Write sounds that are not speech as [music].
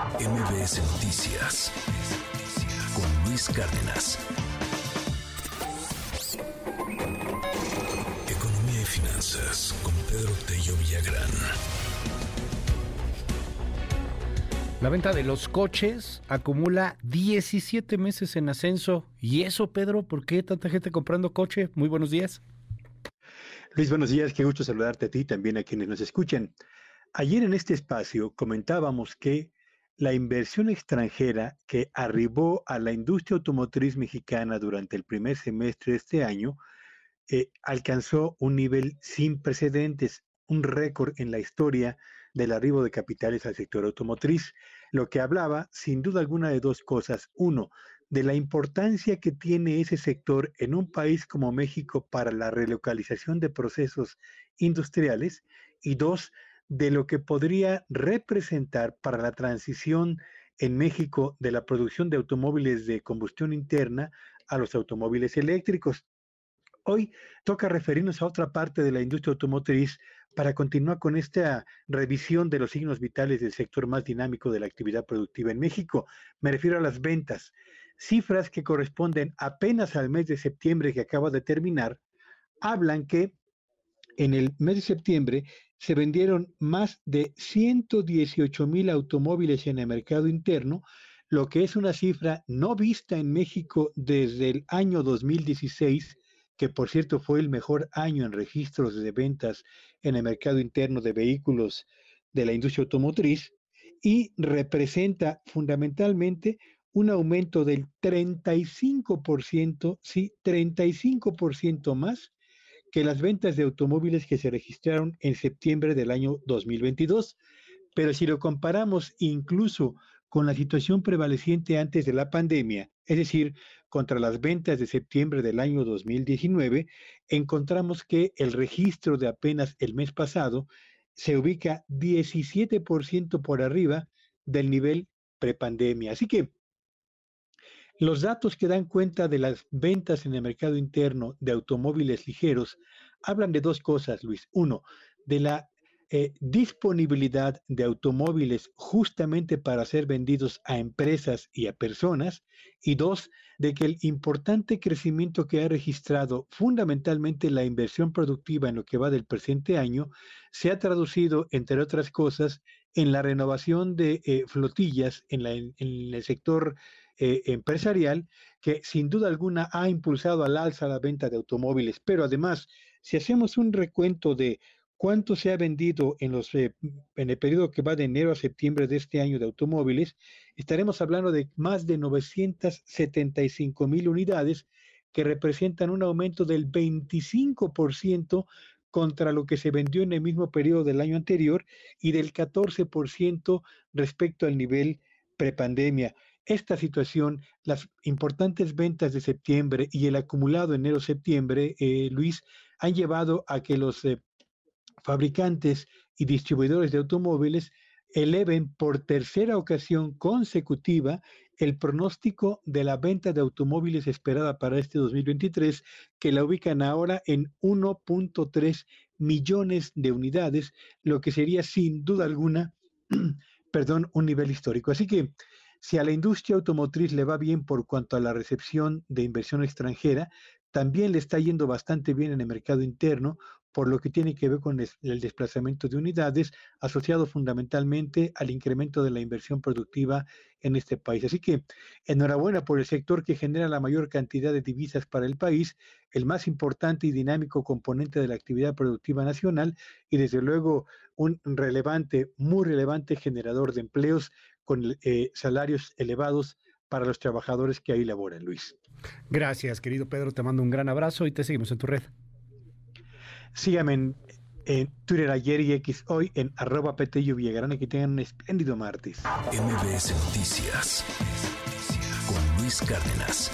MBS Noticias con Luis Cárdenas. Economía y finanzas con Pedro Tello Villagrán. La venta de los coches acumula 17 meses en ascenso. ¿Y eso, Pedro? ¿Por qué tanta gente comprando coche? Muy buenos días. Luis, buenos días. Qué gusto saludarte a ti y también a quienes nos escuchan. Ayer en este espacio comentábamos que la inversión extranjera que arribó a la industria automotriz mexicana durante el primer semestre de este año eh, alcanzó un nivel sin precedentes, un récord en la historia del arribo de capitales al sector automotriz, lo que hablaba sin duda alguna de dos cosas. Uno, de la importancia que tiene ese sector en un país como México para la relocalización de procesos industriales y dos, de lo que podría representar para la transición en México de la producción de automóviles de combustión interna a los automóviles eléctricos. Hoy toca referirnos a otra parte de la industria automotriz para continuar con esta revisión de los signos vitales del sector más dinámico de la actividad productiva en México. Me refiero a las ventas, cifras que corresponden apenas al mes de septiembre que acaba de terminar, hablan que en el mes de septiembre se vendieron más de 118 mil automóviles en el mercado interno, lo que es una cifra no vista en México desde el año 2016 que por cierto fue el mejor año en registros de ventas en el mercado interno de vehículos de la industria automotriz, y representa fundamentalmente un aumento del 35%, sí, 35% más que las ventas de automóviles que se registraron en septiembre del año 2022. Pero si lo comparamos incluso con la situación prevaleciente antes de la pandemia, es decir, contra las ventas de septiembre del año 2019, encontramos que el registro de apenas el mes pasado se ubica 17% por arriba del nivel prepandemia. Así que los datos que dan cuenta de las ventas en el mercado interno de automóviles ligeros hablan de dos cosas, Luis. Uno, de la eh, disponibilidad de automóviles justamente para ser vendidos a empresas y a personas. Y dos, de que el importante crecimiento que ha registrado fundamentalmente la inversión productiva en lo que va del presente año se ha traducido, entre otras cosas, en la renovación de eh, flotillas en, el sector eh, empresarial, que sin duda alguna ha impulsado al alza la venta de automóviles. Pero además, si hacemos un recuento de cuánto se ha vendido en, los, eh, en el periodo que va de enero a septiembre de este año de automóviles, estaremos hablando de más de 975 mil unidades que representan un aumento del 25% contra lo que se vendió en el mismo periodo del año anterior y del 14% respecto al nivel prepandemia. Esta situación, las importantes ventas de septiembre y el acumulado enero-septiembre, eh, Luis, han llevado a que los eh, fabricantes y distribuidores de automóviles eleven por tercera ocasión consecutiva el pronóstico de la venta de automóviles esperada para este 2023, que la ubican ahora en 1.3 millones de unidades, lo que sería sin duda alguna, [clears throat] perdón, un nivel histórico. Así que si a la industria automotriz le va bien por cuanto a la recepción de inversión extranjera, también le está yendo bastante bien en el mercado interno, por lo que tiene que ver con el desplazamiento de unidades, asociado fundamentalmente al incremento de la inversión productiva en este país. Así que enhorabuena por el sector que genera la mayor cantidad de divisas para el país, el más importante y dinámico componente de la actividad productiva nacional y desde luego un relevante, muy relevante generador de empleos con eh, salarios elevados para los trabajadores que ahí laboran, Luis. Gracias, querido Pedro. Te mando un gran abrazo y te seguimos en tu red. Síganme en, Twitter ayer y X hoy en arroba Petello Villagrán y que tengan un espléndido martes. MBS Noticias con Luis Cárdenas.